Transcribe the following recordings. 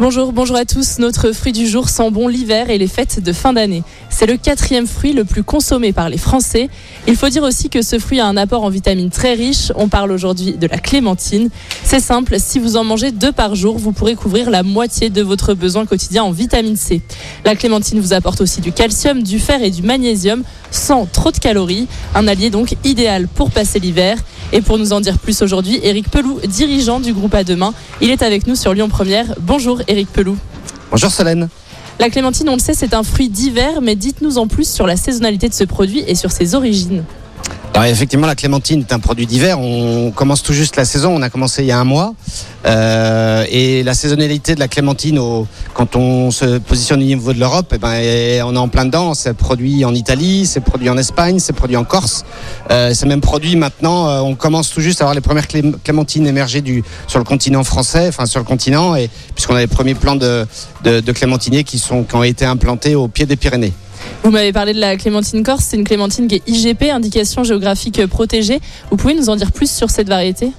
Bonjour, bonjour à tous. Notre fruit du jour sent bon l'hiver et les fêtes de fin d'année. C'est le quatrième fruit le plus consommé par les Français. Il faut dire aussi que ce fruit a un apport en vitamines très riche. On parle aujourd'hui de la clémentine. C'est simple, si vous en mangez deux par jour, vous pourrez couvrir la moitié de votre besoin quotidien en vitamine C. La clémentine vous apporte aussi du calcium, du fer et du magnésium sans trop de calories. Un allié donc idéal pour passer l'hiver. Et pour nous en dire plus aujourd'hui, Éric Pelou, dirigeant du groupe À Demain. Il est avec nous sur Lyon Première. Bonjour Éric Pelou. Bonjour Solène. La clémentine, on le sait, c'est un fruit d'hiver, mais dites-nous en plus sur la saisonnalité de ce produit et sur ses origines. Effectivement, la clémentine est un produit d'hiver. On commence tout juste la saison. On a commencé il y a un mois. Euh, et la saisonnalité de la clémentine, quand on se positionne au niveau de l'Europe, eh ben, on est en plein dedans. C'est produit en Italie, c'est produit en Espagne, c'est produit en Corse. Euh, c'est même produit maintenant. Euh, on commence tout juste à avoir les premières clémentines émerger du, sur le continent français, enfin sur le continent, puisqu'on a les premiers plants de, de, de clémentiniers qui, sont, qui ont été implantés au pied des Pyrénées. Vous m'avez parlé de la clémentine corse, c'est une clémentine qui est IGP, indication géographique protégée. Vous pouvez nous en dire plus sur cette variété?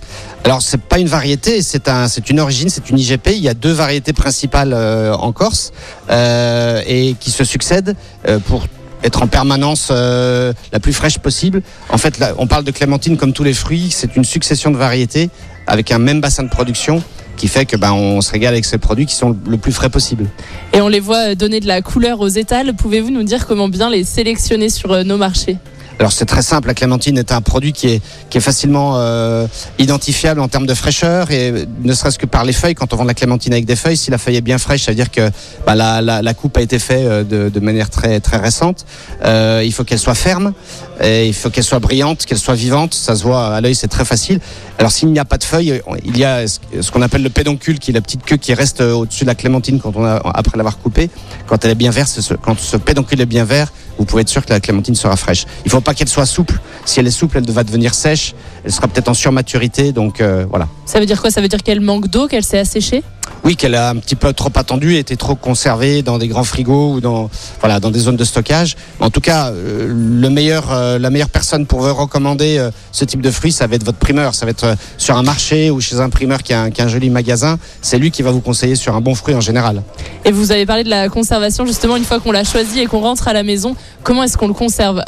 Alors c'est pas une variété, c'est un, une origine, c'est une IGP. Il y a deux variétés principales euh, en Corse euh, et qui se succèdent euh, pour être en permanence la plus fraîche possible. En fait, on parle de clémentine comme tous les fruits, c'est une succession de variétés avec un même bassin de production qui fait que ben on se régale avec ces produits qui sont le plus frais possible. Et on les voit donner de la couleur aux étals. Pouvez-vous nous dire comment bien les sélectionner sur euh, nos marchés? Alors c'est très simple, la clémentine est un produit qui est, qui est facilement euh, identifiable en termes de fraîcheur et ne serait-ce que par les feuilles, quand on vend de la clémentine avec des feuilles, si la feuille est bien fraîche, ça veut dire que bah, la, la, la, coupe a été faite euh, de, de manière très, très récente. Euh, il faut qu'elle soit ferme, et il faut qu'elle soit brillante, qu'elle soit vivante, ça se voit à l'œil, c'est très facile. Alors s'il n'y a pas de feuilles, il y a ce qu'on appelle le pédoncule, qui est la petite queue qui reste au-dessus de la clémentine quand on a, après l'avoir coupée. Quand elle est bien verte, quand ce pédoncule est bien vert, vous pouvez être sûr que la clémentine sera fraîche. Il faut pas qu'elle soit souple. Si elle est souple, elle va devenir sèche. Elle sera peut-être en surmaturité. Donc euh, voilà. Ça veut dire quoi? Ça veut dire qu'elle manque d'eau, qu'elle s'est asséchée? Oui, qu'elle a un petit peu trop attendu, était trop conservée dans des grands frigos ou dans voilà dans des zones de stockage. En tout cas, euh, le meilleur, euh, la meilleure personne pour vous recommander euh, ce type de fruit, ça va être votre primeur. Ça va être sur un marché ou chez un primeur qui a un, qui a un joli magasin. C'est lui qui va vous conseiller sur un bon fruit en général. Et vous avez parlé de la conservation justement une fois qu'on l'a choisi et qu'on rentre à la maison. Comment est-ce qu'on le conserve?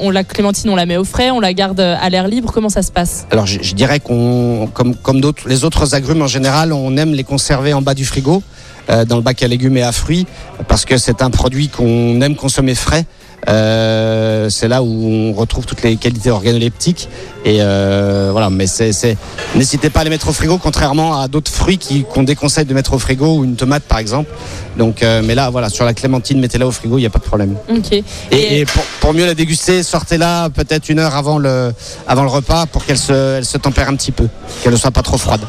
On la clémentine, on la met au frais, on la garde à l'air libre. Comment ça se passe? Alors je, je dirais qu'on comme comme d'autres les autres agrumes en général, on aime les conserver en bas du frigo, euh, dans le bac à légumes et à fruits, parce que c'est un produit qu'on aime consommer frais. Euh, c'est là où on retrouve toutes les qualités organoleptiques et euh, voilà mais c'est n'hésitez pas à les mettre au frigo contrairement à d'autres fruits qu'on déconseille de mettre au frigo ou une tomate par exemple donc euh, mais là voilà sur la clémentine mettez-la au frigo il n'y a pas de problème Ok. et, et pour, pour mieux la déguster sortez-la peut-être une heure avant le avant le repas pour qu'elle se elle se tempère un petit peu qu'elle ne soit pas trop froide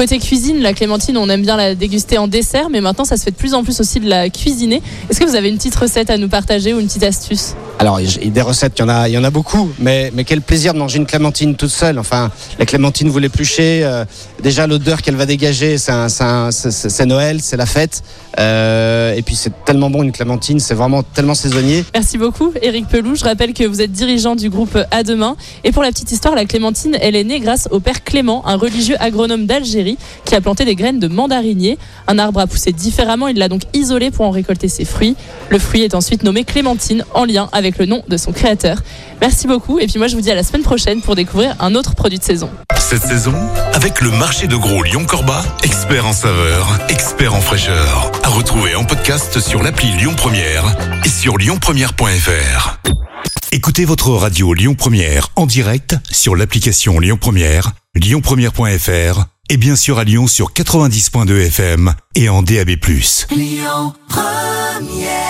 Côté cuisine, la clémentine, on aime bien la déguster en dessert, mais maintenant ça se fait de plus en plus aussi de la cuisiner. Est-ce que vous avez une petite recette à nous partager ou une petite astuce? Alors, des recettes, il y en a, y en a beaucoup, mais, quel plaisir de manger une clémentine toute seule. Enfin, la clémentine, vous l'épluchez, euh, déjà l'odeur qu'elle va dégager, c'est Noël, c'est la fête. Euh, et puis c'est tellement bon une clémentine, c'est vraiment tellement saisonnier. Merci beaucoup, Éric Pelou. Je rappelle que vous êtes dirigeant du groupe À Demain. Et pour la petite histoire, la clémentine, elle est née grâce au père Clément, un religieux agronome d'Algérie, qui a planté des graines de mandarinier. Un arbre a poussé différemment, il l'a donc isolé pour en récolter ses fruits. Le fruit est ensuite nommé clémentine, en lien avec le nom de son créateur. Merci beaucoup. Et puis moi, je vous dis à la semaine prochaine pour découvrir un autre produit de saison. Cette saison, avec le marché de gros Lyon-Corba, expert en saveur, expert en fraîcheur. À retrouver en podcast sur l'appli Lyon Première et sur lyonpremière.fr. Écoutez votre radio Lyon Première en direct sur l'application Lyon Première, lyonpremière.fr et bien sûr à Lyon sur 90.2 FM et en DAB+. Lyon Première